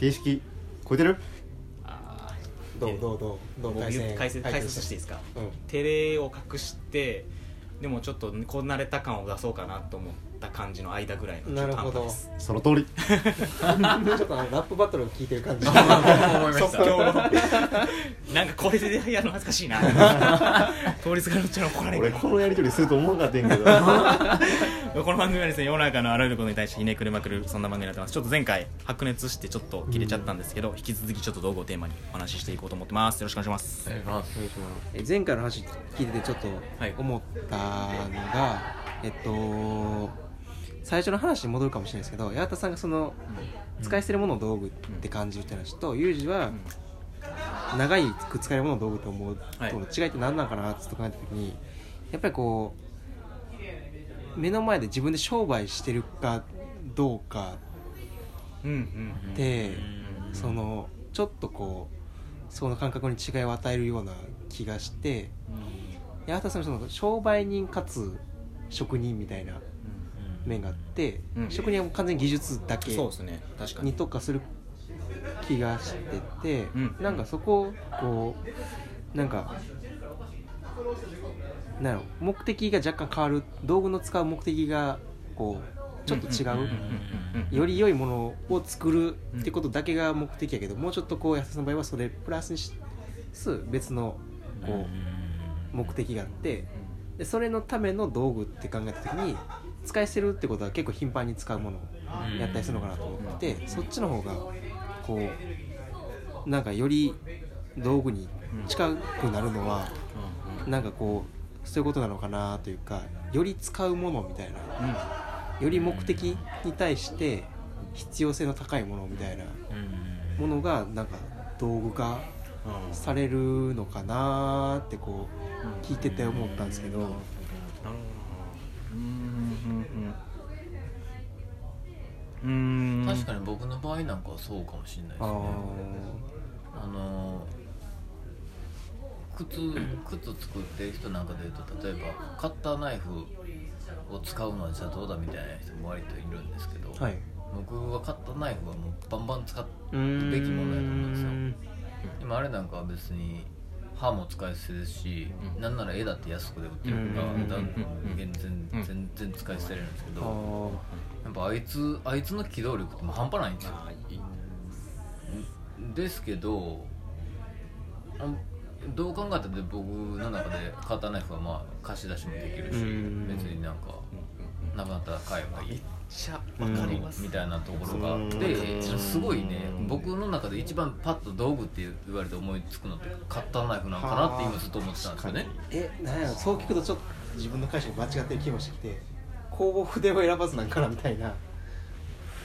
形式。超えてる？あどうどうどうどう解説解説して。いいですか？うん。照れを隠してでもちょっとこなれた感を出そうかなと思った感じの間ぐらいのなるほど。短歌です。その通り。ちょっとあのラップバトルを聞いてる感じ。思いました即興のなんかこれでやるの恥ずかしいな。通りすがるっちゃ怒られる。俺このやり取りすると思わなかったんやけど。この番組はですね世の中のあらゆることに対してひねくれまくるそんな番組になってます。ちょっと前回白熱してちょっと切れちゃったんですけど、引き続きちょっと道具をテーマにお話ししていこうと思ってます。よろしくお願いします、お願いします。え前回の話聞いててちょっとはい思ったのが、えっと最初の話に戻るかもしれないですけど八幡さんがその使い捨てるものを道具って感じるって話とユージは長いく使えるものを道具と思うはいとの違いって何なのかなって考えた時にやっぱりこう目の前で自分で商売してるかどうかってそのちょっとこうその感覚に違いを与えるような気がして八幡さんのその商売人かつ職人みたいな面があって、うん。職人は完全に技術だけに。に特化する気がしてて、うん。なんかそこをこうなんかなんやろ目的が若干変わる道具の使う目的がこうちょっと違う,、より良いものを作るってことだけが目的やけど、もうちょっとこう安田さんの場合はそれプラスにしす別のこう目的があってでそれのための道具って考えた時に使い捨てるってことは結構頻繁に使うものをやったりするのかなと思ってそっちの方がこうなんかより道具に近くなるのはなんかこうそういうことなのかなというかより使うものみたいなより目的に対して必要性の高いものみたいなものがなんか道具化されるのかなってこう聞いてて思ったんですけどうん確かに僕の場合なんかはそうかもしれないですねあの靴靴作ってる人なんかでいうと例えばカッターナイフを使うのはじゃどうだみたいな人も割といるんですけど、はい僕はカッターナイフはもうバンバン使うべきものだと思うんですよ今あれなんかは別に刃も使い捨てですし、うん。なんなら絵だって安くで売ってるから、うんだうん全然うん全然使い捨てれるんですけあど、ー。やっぱあいつあいつの機動力ってもう半端ないんですよ。あですけどあどう考えたって僕の中でカッターナイフはまあ貸し出しもできるしうん。別になんかなくなったら買えばいいちゃわかります。みたいなところがあっう。んてすごいね僕の中で一番パッと道具って言われて思いつくのってカッターナイフなのかなって今ずっと思ってたんですよね。えなんやろそう聞くとちょっと自分の解釈間違ってる気もしてきて。工房筆を選ばずなんかなみたいな。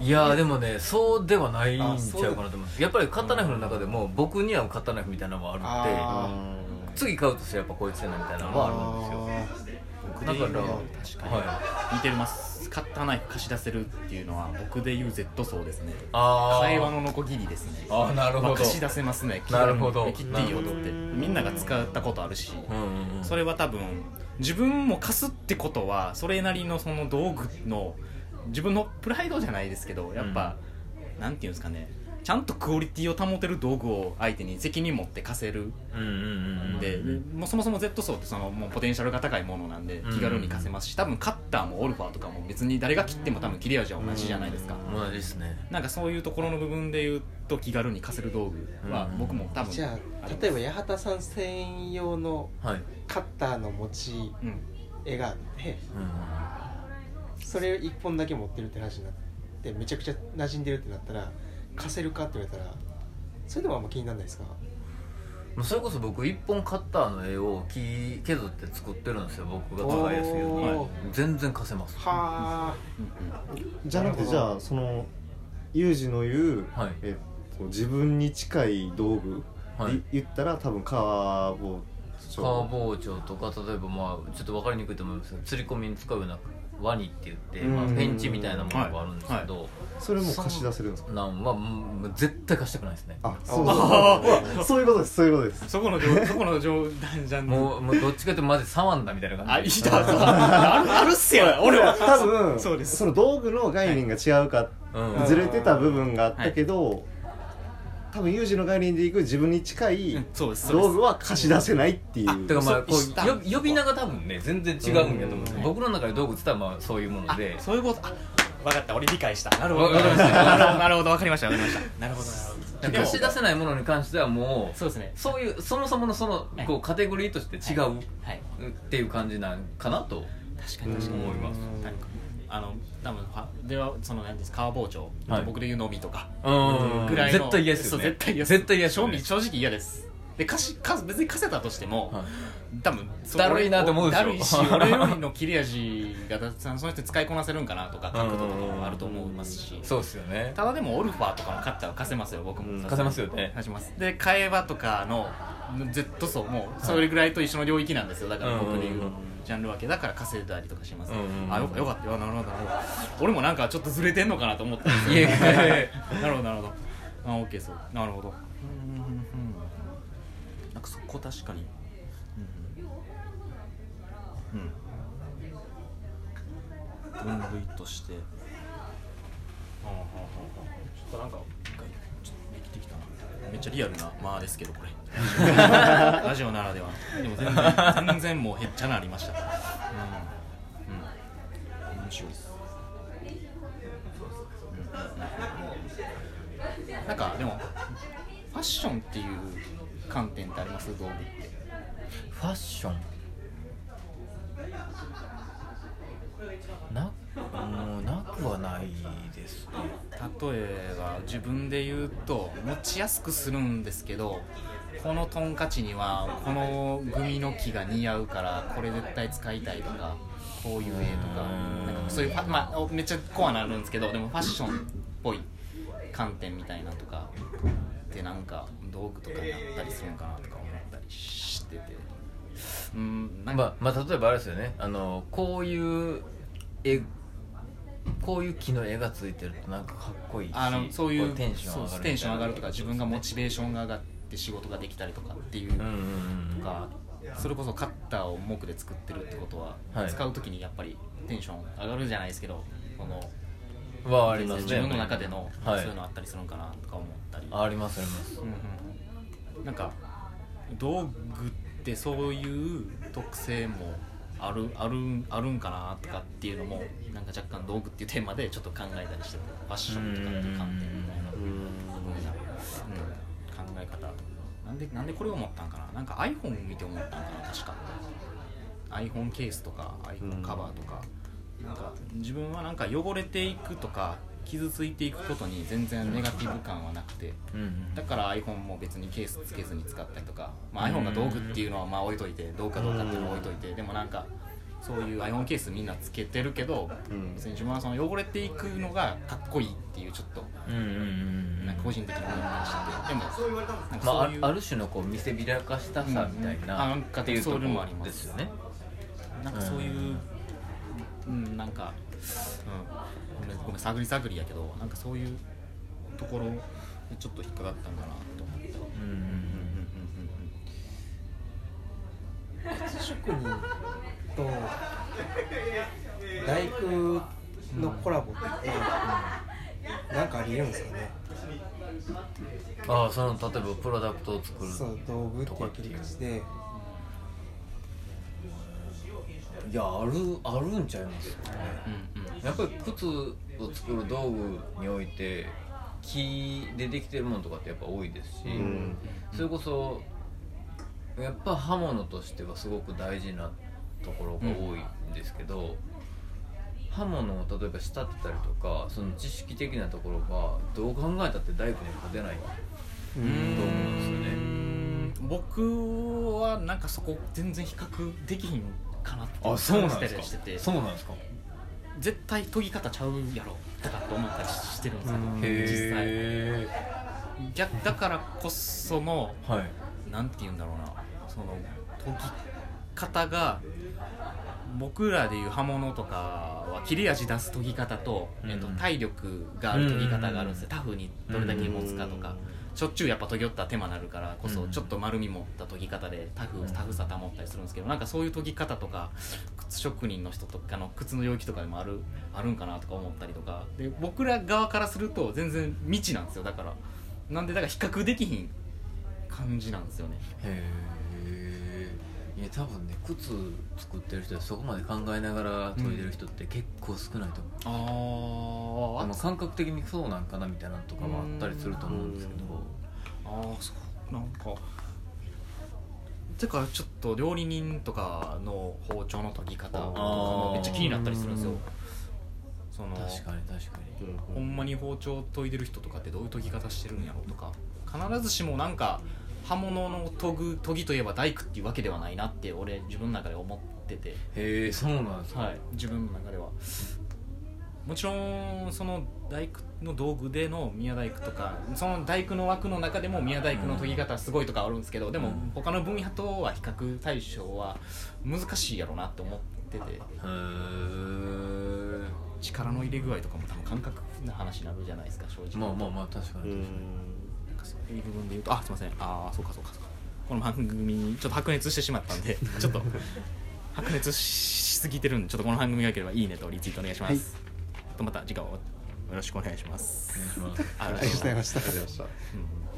いやーでもねそうではないんあちゃうかなと思います。やっぱりカッターナイフの中でも僕に合うカッターナイフみたいなのもあるあんで次買うとしたらやっぱこいつやなみたいなのもあるんですよ。だから確かに、は似てますカッターナイフ貸し出せるっていうのは僕で言う Z 層ですね。あー会話のノコギリですね。あーなるほど。まあ貸し出せますねなるほど。切っていいよってみんなが使ったことあるしうんうんうん。それは多分自分も貸すってことはそれなりのその道具の自分のプライドじゃないですけどやっぱ、なんていうんですかねちゃんとクオリティを保てる道具を相手に責任持って貸せる。うんうんうんん。で、もうそもそも Z 層ってそのもうポテンシャルが高いものなんでうん。気軽に貸せますし多分カッターもオルファーとかも別に誰が切っても多分切れ味は同じじゃないですか、同じですね。なんかそういうところの部分で言うと気軽に貸せる道具はうん。僕も多分じゃあ例えば八幡さん専用のはい。カッターの持ちうん絵があってそれ一本だけ持ってるって話になってめちゃくちゃ馴染んでるってなったら貸せるかって言われたらそれでもあんま気にならないですか？うんそれこそ僕一本カッターの絵を木削って作ってるんですよ僕が使いやすいように。おー全然貸せます。はあじゃなくてじゃあそのユージの言う、はい。えっと、自分に近い道具、はい。い言ったら多分カーボカー包丁とか例えばまあちょっと分かりにくいと思いますけど釣り込みに使うようなワニって言って、まあ、うんペンチみたいなものがあるんですけど、それも貸し出せるんですか？なんまあ絶対貸したくないですね。あそうそう。そ うそういうことですそういうことです。そこの冗 そこの冗談じゃん。もうもうどっちかというとマジサワンダみたいなあい感じいだあるあるっすよ。俺は。多分そうです。の道具の概念が違うか、うん。ずれてた部分があったけど、多分有事の概念でいく自分に近いうんそうです道具は貸し出せないっていう。だからまあこそうよ呼び名が多分ね全然違うんやと思うんです。うん。僕の中で道具って言ったらまあそういうものあでそういうこと？あ分かった俺理解した。なるほど。わかりましたなるほど。なるほど分かりました分かりました。なるほどなるほど。貸し出せないものに関してはもうそうですね。そういうそもそものそのはい。こうカテゴリーとして違うはい。っていう感じなんかなと確かに確かに。思います。なん。かあの多分はではその何です川包丁、はい。僕で言うのみとか。うん。ぐらいの。絶対嫌ですよね。絶対嫌です。絶対嫌ですよね。正直嫌です。で貸しか別に貸せたとしても、はい。多分だるいなと思うでしょ。だるいし 俺よりの切れ味がだその人に使いこなせるんかなとか角度とかもあると思いますし。そうですよね。ただでもオルファーとかのカッターは貸せますよ僕も、うん貸せますよね。貸します。で替え刃とかの Z 層もそれぐらいと一緒の領域なんですよ。だから僕でいうジャンル分けだから稼いだりとかします、うんうんうん。あよよかったよなるほどなるほど俺もなんかちょっとずれてんのかなと思っていやいやいや。なるほどなるほど。あ OK そう。なるほど。うんうんうんうん。なんかそこ確かに。うんうん。うん。分類として。はあはあはあ。ちょっとなんか一回ちょっとできてきたなめっちゃリアルな間ですけどこれ。ラジオならでは。でも全然全然もうへっちゃなありました。うん。うん。面白いです。なんかでもファッションっていう観点ってあります？道具って。ファッション？なもうなくはないですね。例えば自分で言うと持ちやすくするんですけどこのトンカチにはこのグミの木が似合うからこれ絶対使いたいとかこういう絵とかなんかそういう、まあ、めっちゃコアなるんですけどでもファッションっぽい観点みたいなとかでなんか道具とかになったりするのかなとか思ったりしてて。うん、まあ、まあ例えばあれですよね。あのこういう絵こういう木の絵がついてるとなんかかっこいいしあのそういうこテンション上がるテンション上がるとか自分がモもチベーションが上がって仕事ができたりとかっていうとかそれこそカッターを木で作ってるってことは、はい。使う時にやっぱりテンション上がるじゃないですけどこのはありますね自分の中での、はい。そういうのあったりするのかなとか思ったり。あありますあります。うんうんうん。なんか道具ってそういう特性もあるあるあるんかなとかっていうのもなんか若干道具っていうテーマでちょっと考えたりしててファッションとかっていう観点みたいな。うん。うん、考え方。なんでなんでこれを思ったんかな。なんか iPhone 見て思ったんかな確か。iPhone ケースとか iPhone カバーとか、なんか自分はなんか汚れていくとか傷ついていくことに全然ネガティブ感はなくて。うん。うん。だから iPhone も別にケースつけずに使ったりとか、まあ、iPhone が道具っていうのはまあ置いといてどうかどうかっていうのは置いなんかそういう iPhone ケースみんなつけてるけどうん。別に自分はその汚れていくのがかっこいいっていうちょっとうんうんうんなんか個人的に思いましてでもなんかまあ、あそういう、るある種のこう見せびらかしたさみたいななんかっていうとこそれもありろます。ですよね。なんかそういううん。なんか、うん、ごめんごめん探り探りやけどなんかそういうところでちょっと引っかかったんかなと思ったりうん職人と大工のコラボって、なんかありえるんですかね。ああその例えばプロダクトを作るそう道具っていう切り口で。いやあるあるんちゃいますよね。うんうんうん。やっぱり靴を作る道具において木でできてるものとかってやっぱ多いですし、うん。それこそやっぱ刃物としてはすごく大事なところが多いんですけど、刃物を例えば仕立てたりとかその知識的なところがどう考えたって大工には勝てないと思うんですよね。うん。僕はなんかそこ全然比較できひんかなってあそうなしてて。そうなんですか。絶対研ぎ方ちゃうやろとかって思ったりしてるんですようん。実際。へ逆だからこそのえはい。なんて言うんだろうな。その研ぎ方が僕らでいう刃物とかは切れ味出す研ぎ方と,、うん。えっと体力がある研ぎ方があるんですよ、うん。タフにどれだけ持つかとか、しょっちゅうやっぱ研ぎ寄ったら手間なるからこそうん。ちょっと丸み持った研ぎ方でタフ,、うん。タフさ保ったりするんですけどなんかそういう研ぎ方とか靴職人の人とかの靴の領域とかでもあるあるんかなとか思ったりとか。で僕ら側からすると全然未知なんですよ。だからなんでだから比較できひん感じなんですよね。へえいや多分ね靴作ってる人はそこまで考えながら研いでる人って結構少ないと思う、ああの感覚的にそうなんかなみたいなのとかもあったりすると思うんですけど。ああそうなんか。てかちょっと料理人とかの包丁の研ぎ方とかもめっちゃ気になったりするんですよその確かに確かに。ほんまに包丁研いでる人とかってどういう研ぎ方してるんやろうとか必ずしもなんか刃物の研ぐ研ぎといえば大工っていうわけではないなって俺自分の中で思ってて。へえそうなんですか、はい、自分の中では。もちろんその大工の道具での宮大工とかその大工の枠の中でも宮大工の研ぎ方すごいとかあるんですけどでもうん。他の分野とは比較対象は難しいやろうなって思ってて。へえ力の入れ具合とかも多分感覚な話になるじゃないですか正直。まあまあまあ確かに。確かに、うん。なんかそういう部分で言うとあすいません。ああそうかそうかそうか。この番組ちょっと白熱してしまったんで ちょっと白熱しすぎてるんでちょっとこの番組が良ければいいねとリツイートお願いします、はい。とまた次回もよろしくお願いします。お願いします。あありがとうございました。ありがとうございました。うん